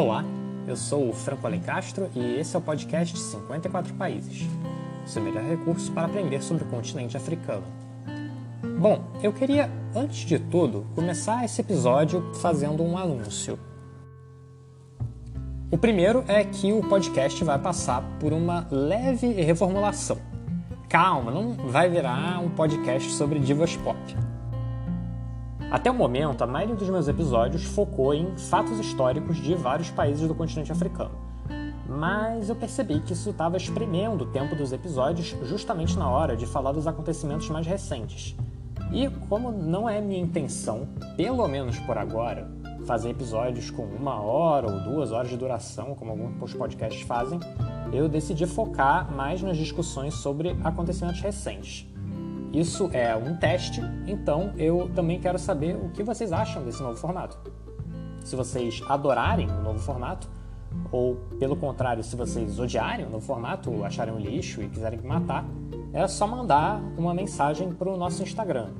Olá, eu sou o Franco Alencastro e esse é o podcast 54 Países, seu melhor recurso para aprender sobre o continente africano. Bom, eu queria, antes de tudo, começar esse episódio fazendo um anúncio. O primeiro é que o podcast vai passar por uma leve reformulação. Calma, não vai virar um podcast sobre divas pop. Até o momento, a maioria dos meus episódios focou em fatos históricos de vários países do continente africano. Mas eu percebi que isso estava espremendo o tempo dos episódios justamente na hora de falar dos acontecimentos mais recentes. E como não é minha intenção, pelo menos por agora, fazer episódios com uma hora ou duas horas de duração, como alguns podcasts fazem, eu decidi focar mais nas discussões sobre acontecimentos recentes. Isso é um teste, então eu também quero saber o que vocês acham desse novo formato. Se vocês adorarem o novo formato, ou pelo contrário, se vocês odiarem o novo formato, acharem um lixo e quiserem me matar, é só mandar uma mensagem para o nosso Instagram,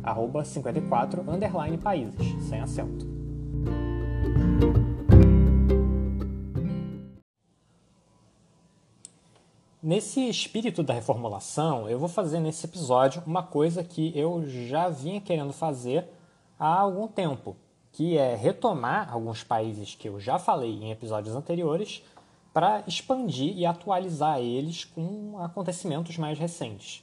54 países, sem acento. Nesse espírito da reformulação, eu vou fazer nesse episódio uma coisa que eu já vinha querendo fazer há algum tempo, que é retomar alguns países que eu já falei em episódios anteriores para expandir e atualizar eles com acontecimentos mais recentes.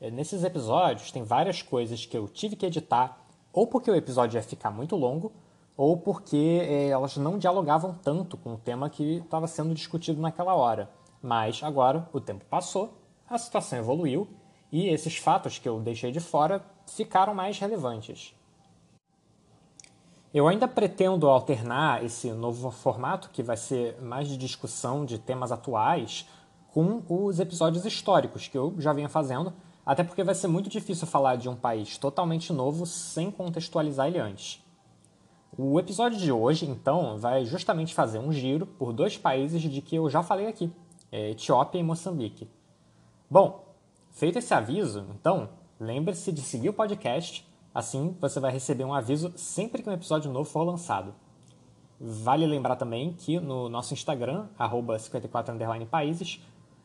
É, nesses episódios tem várias coisas que eu tive que editar, ou porque o episódio ia ficar muito longo, ou porque é, elas não dialogavam tanto com o tema que estava sendo discutido naquela hora. Mas agora o tempo passou, a situação evoluiu e esses fatos que eu deixei de fora ficaram mais relevantes. Eu ainda pretendo alternar esse novo formato, que vai ser mais de discussão de temas atuais, com os episódios históricos que eu já vinha fazendo, até porque vai ser muito difícil falar de um país totalmente novo sem contextualizar ele antes. O episódio de hoje, então, vai justamente fazer um giro por dois países de que eu já falei aqui, é, Etiópia e Moçambique. Bom, feito esse aviso, então, lembre-se de seguir o podcast, assim você vai receber um aviso sempre que um episódio novo for lançado. Vale lembrar também que no nosso Instagram, 54países,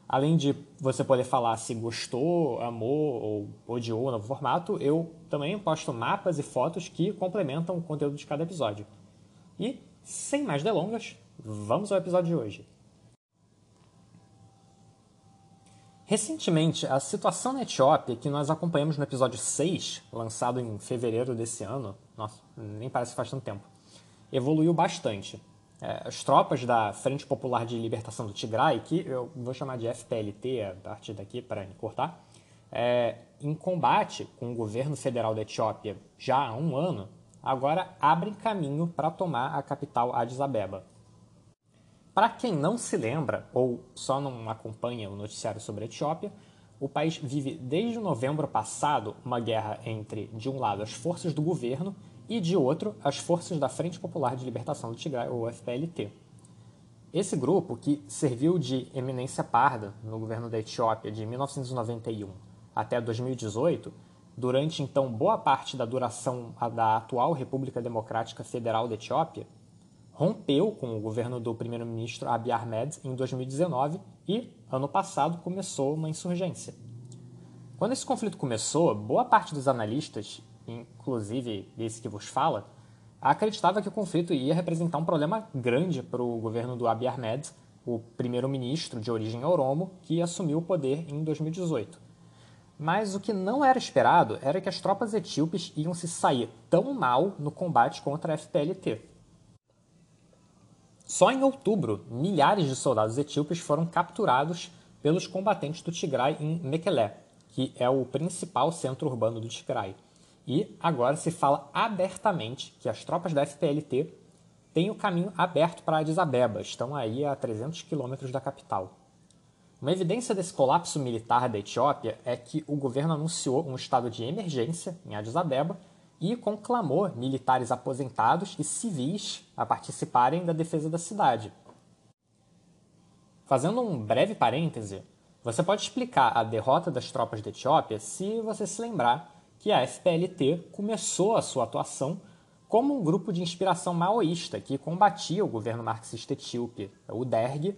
além de você poder falar se gostou, amou ou odiou o novo formato, eu também posto mapas e fotos que complementam o conteúdo de cada episódio. E, sem mais delongas, vamos ao episódio de hoje. Recentemente, a situação na Etiópia, que nós acompanhamos no episódio 6, lançado em fevereiro desse ano, nossa, nem parece que faz tanto tempo, evoluiu bastante. É, as tropas da Frente Popular de Libertação do Tigray, que eu vou chamar de FPLT a partir daqui para cortar, é, em combate com o governo federal da Etiópia já há um ano, agora abrem caminho para tomar a capital Addis Abeba. Para quem não se lembra ou só não acompanha o noticiário sobre a Etiópia, o país vive desde novembro passado uma guerra entre, de um lado, as forças do governo e, de outro, as forças da Frente Popular de Libertação do Tigray, ou FPLT. Esse grupo, que serviu de eminência parda no governo da Etiópia de 1991 até 2018, durante então boa parte da duração da atual República Democrática Federal da Etiópia, rompeu com o governo do primeiro-ministro Abiy Ahmed em 2019 e, ano passado, começou uma insurgência. Quando esse conflito começou, boa parte dos analistas, inclusive esse que vos fala, acreditava que o conflito ia representar um problema grande para o governo do Abiy Ahmed, o primeiro-ministro de origem oromo, que assumiu o poder em 2018. Mas o que não era esperado era que as tropas etíopes iam se sair tão mal no combate contra a FPLT. Só em outubro, milhares de soldados etíopes foram capturados pelos combatentes do Tigray em Mekele, que é o principal centro urbano do Tigray. E agora se fala abertamente que as tropas da FPLT têm o caminho aberto para Addis Abeba, estão aí a 300 quilômetros da capital. Uma evidência desse colapso militar da Etiópia é que o governo anunciou um estado de emergência em Addis Abeba e conclamou militares aposentados e civis a participarem da defesa da cidade. Fazendo um breve parêntese, você pode explicar a derrota das tropas da Etiópia se você se lembrar que a FPLT começou a sua atuação como um grupo de inspiração maoísta que combatia o governo marxista etíope, o DERG,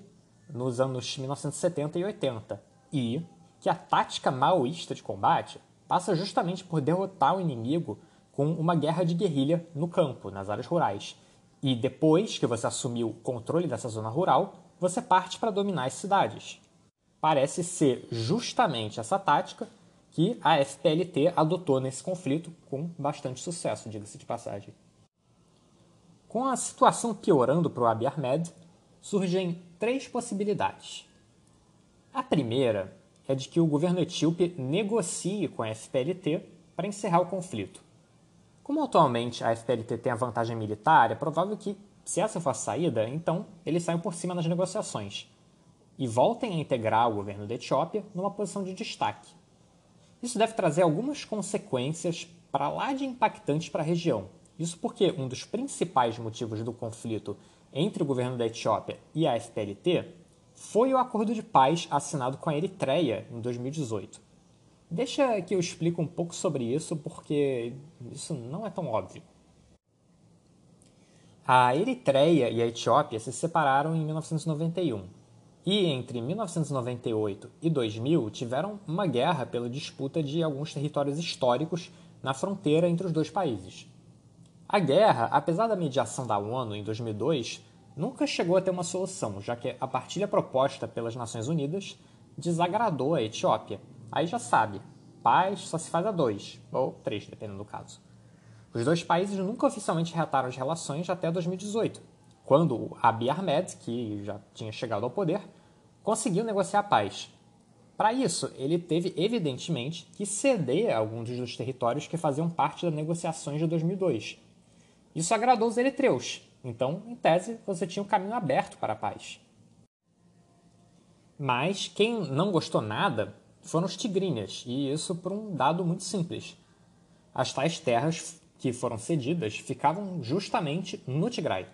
nos anos 1970 e 80, e que a tática maoísta de combate passa justamente por derrotar o inimigo com uma guerra de guerrilha no campo, nas áreas rurais. E depois que você assumiu o controle dessa zona rural, você parte para dominar as cidades. Parece ser justamente essa tática que a FPLT adotou nesse conflito com bastante sucesso, diga-se de passagem. Com a situação piorando para o Abiy Ahmed, surgem três possibilidades. A primeira é de que o governo etíope negocie com a FPLT para encerrar o conflito. Como atualmente a FPLT tem a vantagem militar, é provável que, se essa for a saída, então eles saiam por cima nas negociações e voltem a integrar o governo da Etiópia numa posição de destaque. Isso deve trazer algumas consequências para lá de impactantes para a região, isso porque um dos principais motivos do conflito entre o governo da Etiópia e a FPLT foi o acordo de paz assinado com a Eritreia em 2018. Deixa que eu explique um pouco sobre isso, porque isso não é tão óbvio. A Eritreia e a Etiópia se separaram em 1991 e entre 1998 e 2000 tiveram uma guerra pela disputa de alguns territórios históricos na fronteira entre os dois países. A guerra, apesar da mediação da ONU em 2002, nunca chegou a ter uma solução, já que a partilha proposta pelas Nações Unidas desagradou a Etiópia. Aí já sabe, paz só se faz a dois, ou três, dependendo do caso. Os dois países nunca oficialmente reataram as relações até 2018, quando Abiy Ahmed, que já tinha chegado ao poder, conseguiu negociar a paz. Para isso, ele teve evidentemente que ceder alguns dos territórios que faziam parte das negociações de 2002, isso agradou os eritreus, então, em tese, você tinha um caminho aberto para a paz. Mas quem não gostou nada foram os tigrinhas, e isso por um dado muito simples. As tais terras que foram cedidas ficavam justamente no Tigray.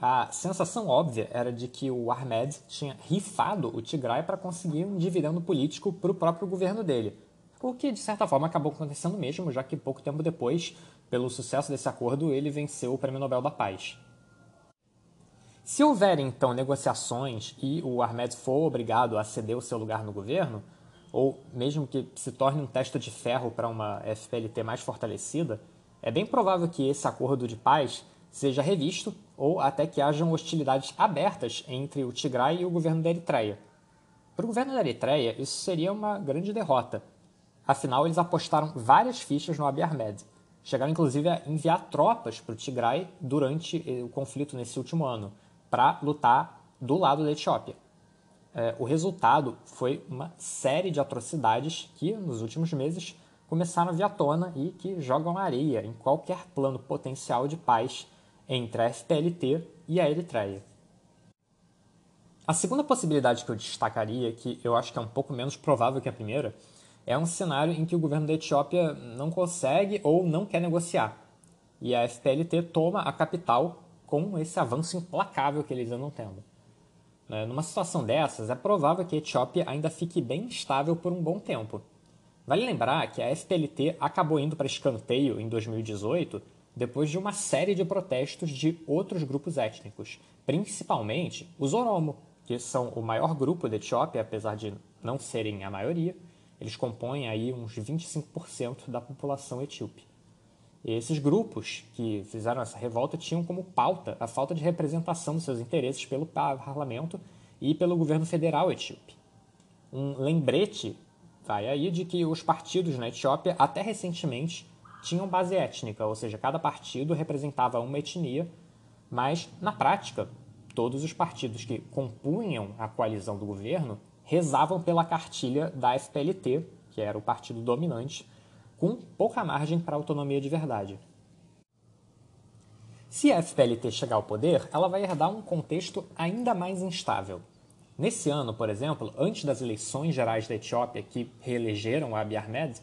A sensação óbvia era de que o Ahmed tinha rifado o Tigray para conseguir um dividendo político para o próprio governo dele, o que de certa forma acabou acontecendo mesmo, já que pouco tempo depois pelo sucesso desse acordo, ele venceu o Prêmio Nobel da Paz. Se houver então negociações e o Ahmed for obrigado a ceder o seu lugar no governo, ou mesmo que se torne um teste de ferro para uma FPLT mais fortalecida, é bem provável que esse acordo de paz seja revisto ou até que hajam hostilidades abertas entre o Tigray e o governo da Eritreia. Para o governo da Eritreia, isso seria uma grande derrota. Afinal, eles apostaram várias fichas no Abiy Ahmed chegaram inclusive a enviar tropas para o Tigray durante eh, o conflito nesse último ano, para lutar do lado da Etiópia. É, o resultado foi uma série de atrocidades que, nos últimos meses, começaram a vir à tona e que jogam areia em qualquer plano potencial de paz entre a FPLT e a Eritreia. A segunda possibilidade que eu destacaria, que eu acho que é um pouco menos provável que a primeira, é um cenário em que o governo da Etiópia não consegue ou não quer negociar. E a FPLT toma a capital com esse avanço implacável que eles andam tendo. Né, numa situação dessas, é provável que a Etiópia ainda fique bem estável por um bom tempo. Vale lembrar que a FPLT acabou indo para escanteio em 2018 depois de uma série de protestos de outros grupos étnicos, principalmente os Oromo, que são o maior grupo da Etiópia, apesar de não serem a maioria, eles compõem aí uns 25% da população etíope. E esses grupos que fizeram essa revolta tinham como pauta a falta de representação dos seus interesses pelo parlamento e pelo governo federal etíope. Um lembrete vai aí de que os partidos na Etiópia, até recentemente, tinham base étnica, ou seja, cada partido representava uma etnia, mas, na prática, todos os partidos que compunham a coalizão do governo rezavam pela cartilha da FPLT, que era o partido dominante, com pouca margem para autonomia de verdade. Se a FPLT chegar ao poder, ela vai herdar um contexto ainda mais instável. Nesse ano, por exemplo, antes das eleições gerais da Etiópia que reelegeram Abiy Ahmed,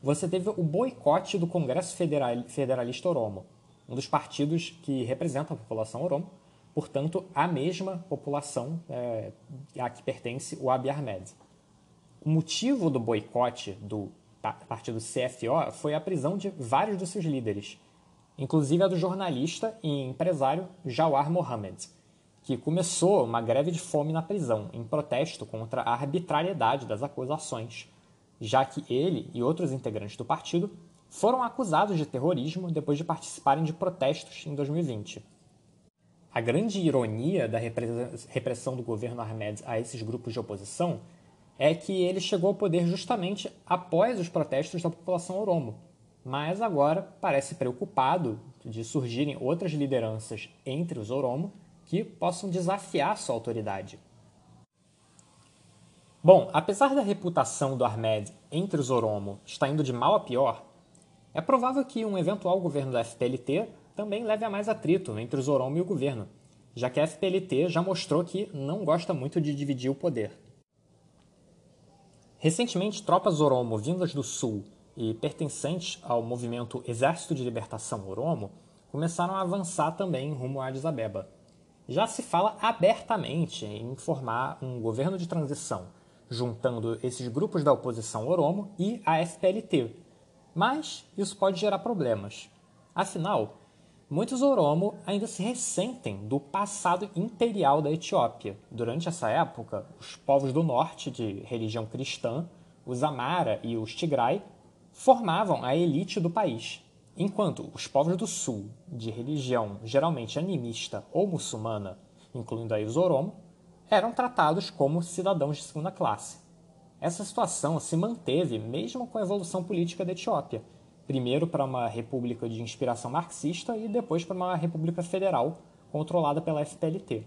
você teve o boicote do Congresso Federalista Oromo, um dos partidos que representa a população Oromo, portanto, a mesma população é, a que pertence o Abiy Ahmed. O motivo do boicote do partido CFO foi a prisão de vários dos seus líderes. inclusive a do jornalista e empresário Jawar Mohammed, que começou uma greve de fome na prisão em protesto contra a arbitrariedade das acusações, já que ele e outros integrantes do partido foram acusados de terrorismo depois de participarem de protestos em 2020. A grande ironia da repressão do governo Ahmed a esses grupos de oposição é que ele chegou ao poder justamente após os protestos da população oromo, mas agora parece preocupado de surgirem outras lideranças entre os oromo que possam desafiar sua autoridade. Bom, apesar da reputação do Ahmed entre os oromo estar indo de mal a pior, é provável que um eventual governo da FPLT também leve a mais atrito entre os oromo e o governo, já que a FPLT já mostrou que não gosta muito de dividir o poder. Recentemente, tropas Oromo vindas do sul e pertencentes ao movimento Exército de Libertação Oromo começaram a avançar também rumo a Addis Abeba. Já se fala abertamente em formar um governo de transição, juntando esses grupos da oposição Oromo e a FPLT. Mas isso pode gerar problemas. Afinal, Muitos Oromo ainda se ressentem do passado imperial da Etiópia. Durante essa época, os povos do norte, de religião cristã, os Amara e os Tigray, formavam a elite do país, enquanto os povos do sul, de religião geralmente animista ou muçulmana, incluindo aí os Oromo, eram tratados como cidadãos de segunda classe. Essa situação se manteve mesmo com a evolução política da Etiópia, primeiro para uma república de inspiração marxista e depois para uma república federal controlada pela FPLT.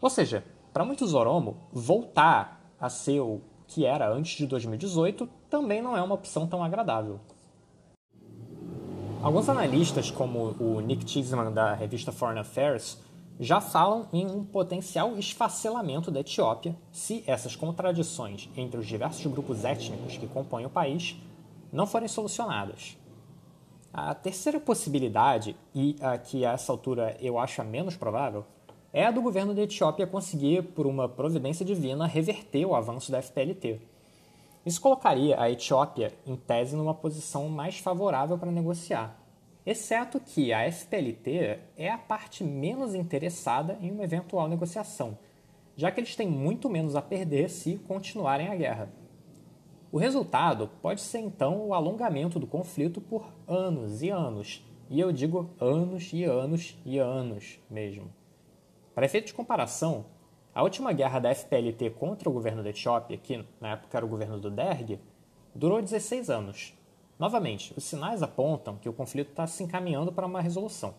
Ou seja, para muitos Oromo, voltar a ser o que era antes de 2018 também não é uma opção tão agradável. Alguns analistas, como o Nick Cheeseman da revista Foreign Affairs, já falam em um potencial esfacelamento da Etiópia se essas contradições entre os diversos grupos étnicos que compõem o país não forem solucionadas. A terceira possibilidade, e a que a essa altura eu acho a menos provável, é a do governo da Etiópia conseguir, por uma providência divina, reverter o avanço da FPLT. Isso colocaria a Etiópia, em tese, numa posição mais favorável para negociar, exceto que a FPLT é a parte menos interessada em uma eventual negociação, já que eles têm muito menos a perder se continuarem a guerra. O resultado pode ser então o alongamento do conflito por anos e anos, e eu digo anos e anos e anos mesmo. Para efeito de comparação, a última guerra da FPLT contra o governo da Etiópia, que na época era o governo do Derg, durou 16 anos. Novamente, os sinais apontam que o conflito está se encaminhando para uma resolução,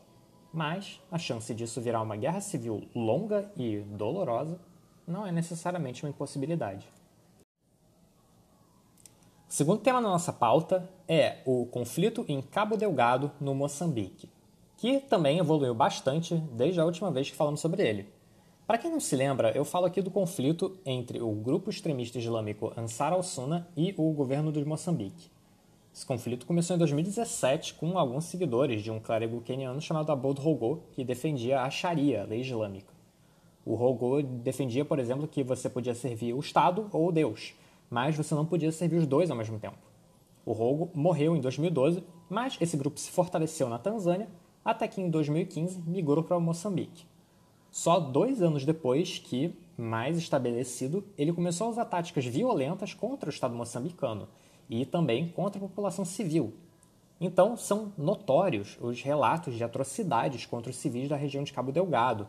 mas a chance disso virar uma guerra civil longa e dolorosa não é necessariamente uma impossibilidade. O segundo tema da nossa pauta é o conflito em Cabo Delgado, no Moçambique, que também evoluiu bastante desde a última vez que falamos sobre ele. Para quem não se lembra, eu falo aqui do conflito entre o grupo extremista islâmico Ansar al-Sunna e o governo de Moçambique. Esse conflito começou em 2017 com alguns seguidores de um clérigo queniano chamado Aboud Rogo, que defendia a Sharia, a lei islâmica. O Rogo defendia, por exemplo, que você podia servir o Estado ou Deus, mas você não podia servir os dois ao mesmo tempo. O Rogo morreu em 2012, mas esse grupo se fortaleceu na Tanzânia até que em 2015 migrou para Moçambique. Só dois anos depois que, mais estabelecido, ele começou a usar táticas violentas contra o Estado moçambicano e também contra a população civil. Então, são notórios os relatos de atrocidades contra os civis da região de Cabo Delgado,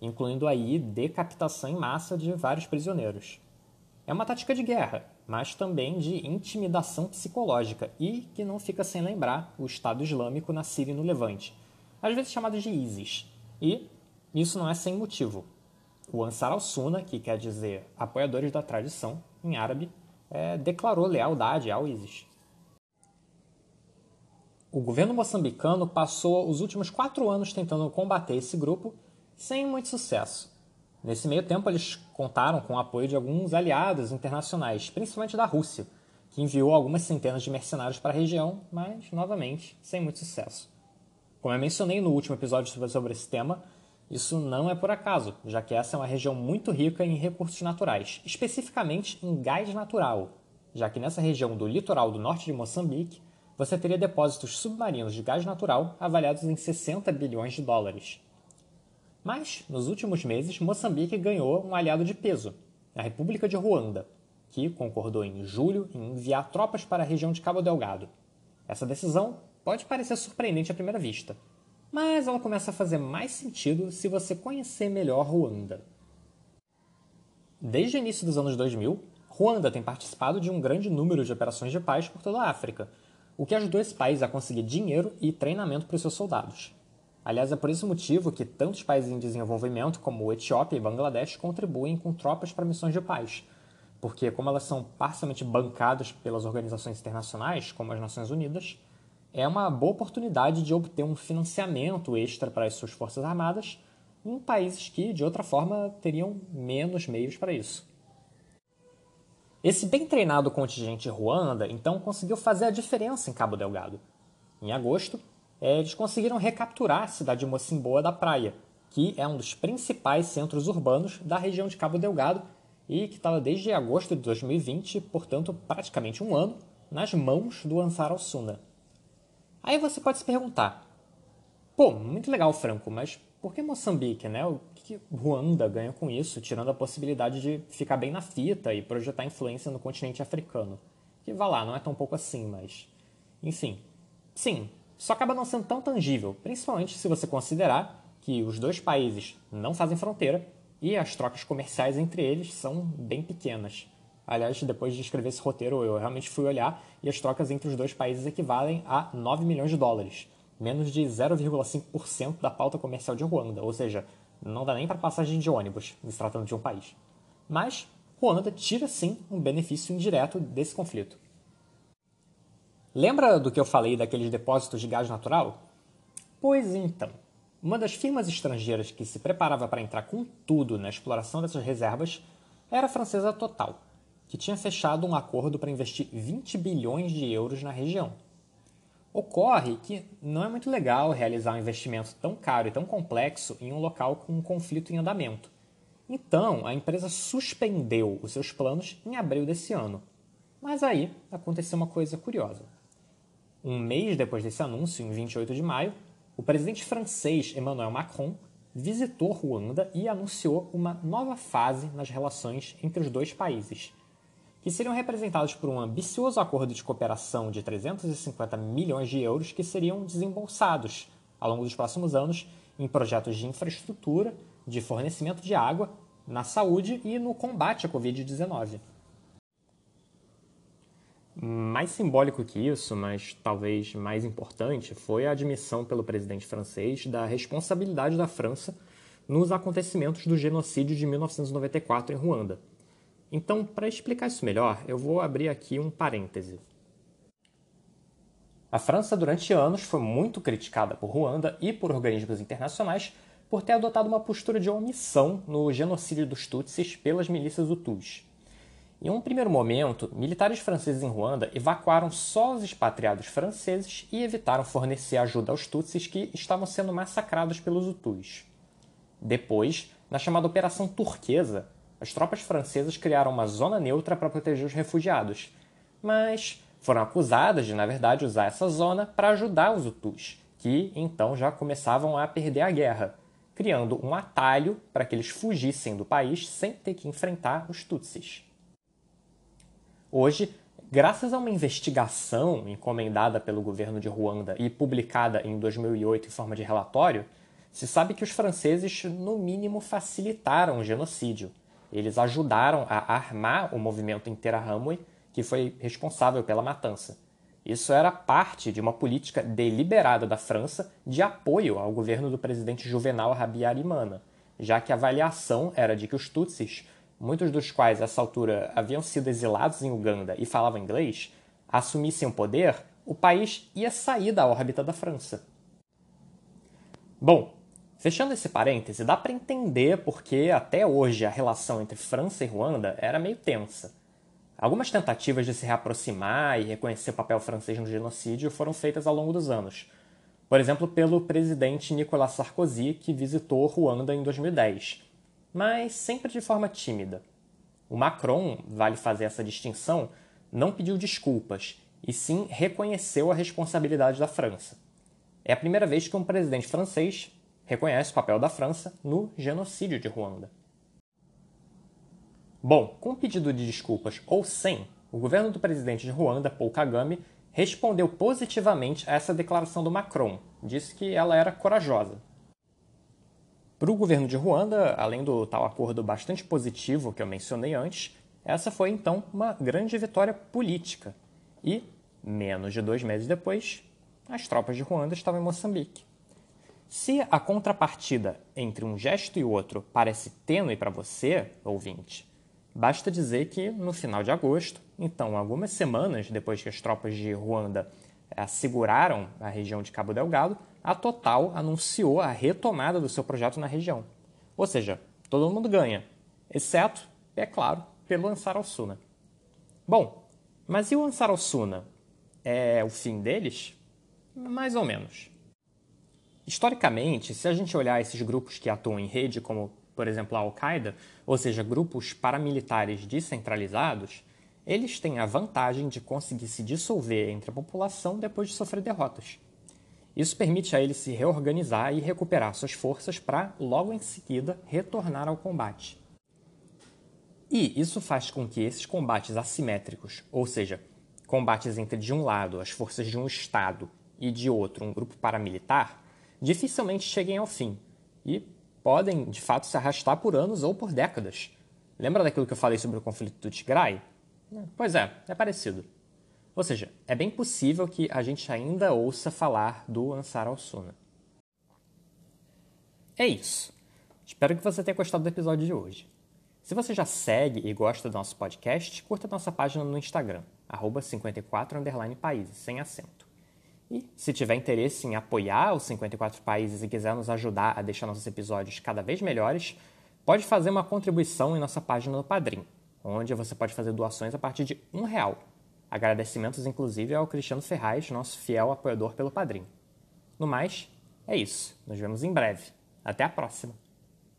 incluindo aí decapitação em massa de vários prisioneiros. É uma tática de guerra, mas também de intimidação psicológica e que não fica sem lembrar o Estado Islâmico na Síria e no Levante, às vezes chamado de ISIS. E isso não é sem motivo. O Ansar al-Sunna, que quer dizer apoiadores da tradição em árabe, é, declarou lealdade ao ISIS. O governo moçambicano passou os últimos quatro anos tentando combater esse grupo sem muito sucesso. Nesse meio tempo, eles contaram com o apoio de alguns aliados internacionais, principalmente da Rússia, que enviou algumas centenas de mercenários para a região, mas, novamente, sem muito sucesso. Como eu mencionei no último episódio sobre esse tema, isso não é por acaso, já que essa é uma região muito rica em recursos naturais, especificamente em gás natural, já que nessa região do litoral do norte de Moçambique você teria depósitos submarinos de gás natural avaliados em 60 bilhões de dólares. Mas, nos últimos meses, Moçambique ganhou um aliado de peso, a República de Ruanda, que concordou em julho em enviar tropas para a região de Cabo Delgado. Essa decisão pode parecer surpreendente à primeira vista, mas ela começa a fazer mais sentido se você conhecer melhor Ruanda. Desde o início dos anos 2000, Ruanda tem participado de um grande número de operações de paz por toda a África, o que ajudou esse país a conseguir dinheiro e treinamento para os seus soldados. Aliás, é por esse motivo que tantos países em desenvolvimento, como Etiópia e Bangladesh, contribuem com tropas para missões de paz, porque, como elas são parcialmente bancadas pelas organizações internacionais, como as Nações Unidas, é uma boa oportunidade de obter um financiamento extra para as suas forças armadas em países que, de outra forma, teriam menos meios para isso. Esse bem treinado contingente Ruanda, então, conseguiu fazer a diferença em Cabo Delgado. Em agosto, eles conseguiram recapturar a cidade de Mocimboa da Praia, que é um dos principais centros urbanos da região de Cabo Delgado e que estava desde agosto de 2020, portanto praticamente um ano, nas mãos do Ansar al-Sunna. Aí você pode se perguntar, pô, muito legal, Franco, mas por que Moçambique, né? O que Ruanda ganha com isso, tirando a possibilidade de ficar bem na fita e projetar influência no continente africano? Que vá lá, não é tão pouco assim, mas. Enfim. Sim, isso acaba não sendo tão tangível, principalmente se você considerar que os dois países não fazem fronteira e as trocas comerciais entre eles são bem pequenas. Aliás, depois de escrever esse roteiro, eu realmente fui olhar e as trocas entre os dois países equivalem a 9 milhões de dólares, menos de 0,5% da pauta comercial de Ruanda, ou seja, não dá nem para passagem de ônibus, se tratando de um país. Mas Ruanda tira sim um benefício indireto desse conflito. Lembra do que eu falei daqueles depósitos de gás natural? Pois então, uma das firmas estrangeiras que se preparava para entrar com tudo na exploração dessas reservas era a francesa Total, que tinha fechado um acordo para investir 20 bilhões de euros na região. Ocorre que não é muito legal realizar um investimento tão caro e tão complexo em um local com um conflito em andamento. Então, a empresa suspendeu os seus planos em abril desse ano. Mas aí aconteceu uma coisa curiosa. Um mês depois desse anúncio, em 28 de maio, o presidente francês Emmanuel Macron visitou Ruanda e anunciou uma nova fase nas relações entre os dois países, que seriam representados por um ambicioso acordo de cooperação de 350 milhões de euros que seriam desembolsados ao longo dos próximos anos em projetos de infraestrutura, de fornecimento de água, na saúde e no combate à Covid-19. Mais simbólico que isso, mas talvez mais importante, foi a admissão pelo presidente francês da responsabilidade da França nos acontecimentos do genocídio de 1994 em Ruanda. Então, para explicar isso melhor, eu vou abrir aqui um parêntese. A França, durante anos, foi muito criticada por Ruanda e por organismos internacionais por ter adotado uma postura de omissão no genocídio dos Tutsis pelas milícias Hutus. Em um primeiro momento, militares franceses em Ruanda evacuaram só os expatriados franceses e evitaram fornecer ajuda aos Tutsis que estavam sendo massacrados pelos Hutus. Depois, na chamada Operação Turquesa, as tropas francesas criaram uma zona neutra para proteger os refugiados, mas foram acusadas de, na verdade, usar essa zona para ajudar os Hutus, que então já começavam a perder a guerra, criando um atalho para que eles fugissem do país sem ter que enfrentar os Tutsis. Hoje, graças a uma investigação encomendada pelo governo de Ruanda e publicada em 2008 em forma de relatório, se sabe que os franceses, no mínimo, facilitaram o genocídio. Eles ajudaram a armar o movimento Interahamwe, que foi responsável pela matança. Isso era parte de uma política deliberada da França de apoio ao governo do presidente Juvenal Habyarimana, já que a avaliação era de que os Tutsis muitos dos quais a essa altura haviam sido exilados em Uganda e falavam inglês, assumissem o poder, o país ia sair da órbita da França. Bom, fechando esse parêntese, dá para entender porque até hoje a relação entre França e Ruanda era meio tensa. Algumas tentativas de se reaproximar e reconhecer o papel francês no genocídio foram feitas ao longo dos anos. Por exemplo, pelo presidente Nicolas Sarkozy, que visitou Ruanda em 2010 mas sempre de forma tímida. O Macron, vale fazer essa distinção, não pediu desculpas e sim reconheceu a responsabilidade da França. É a primeira vez que um presidente francês reconhece o papel da França no genocídio de Ruanda. Bom, com pedido de desculpas ou sem, o governo do presidente de Ruanda, Paul Kagame, respondeu positivamente a essa declaração do Macron. Disse que ela era corajosa. Para o governo de Ruanda, além do tal acordo bastante positivo que eu mencionei antes, essa foi então uma grande vitória política. E, menos de dois meses depois, as tropas de Ruanda estavam em Moçambique. Se a contrapartida entre um gesto e outro parece tênue para você, ouvinte, basta dizer que no final de agosto, então algumas semanas depois que as tropas de Ruanda asseguraram a região de Cabo Delgado, a Total anunciou a retomada do seu projeto na região. Ou seja, todo mundo ganha, exceto, é claro, pelo Ansar al-Suna. Bom, mas e o Ansar al-Suna? É o fim deles? Mais ou menos. Historicamente, se a gente olhar esses grupos que atuam em rede, como por exemplo a Al-Qaeda, ou seja, grupos paramilitares descentralizados, eles têm a vantagem de conseguir se dissolver entre a população depois de sofrer derrotas. Isso permite a eles se reorganizar e recuperar suas forças para, logo em seguida, retornar ao combate. E isso faz com que esses combates assimétricos, ou seja, combates entre de um lado as forças de um Estado e de outro um grupo paramilitar, dificilmente cheguem ao fim e podem, de fato, se arrastar por anos ou por décadas. Lembra daquilo que eu falei sobre o conflito do Tigray? Pois é, é parecido. Ou seja, é bem possível que a gente ainda ouça falar do Ansar al-Suna. É isso. Espero que você tenha gostado do episódio de hoje. Se você já segue e gosta do nosso podcast, curta nossa página no Instagram, 54países, sem acento. E se tiver interesse em apoiar os 54 países e quiser nos ajudar a deixar nossos episódios cada vez melhores, pode fazer uma contribuição em nossa página no Padrim, onde você pode fazer doações a partir de um real. Agradecimentos, inclusive, ao Cristiano Ferraz, nosso fiel apoiador pelo Padrim. No mais, é isso. Nos vemos em breve. Até a próxima!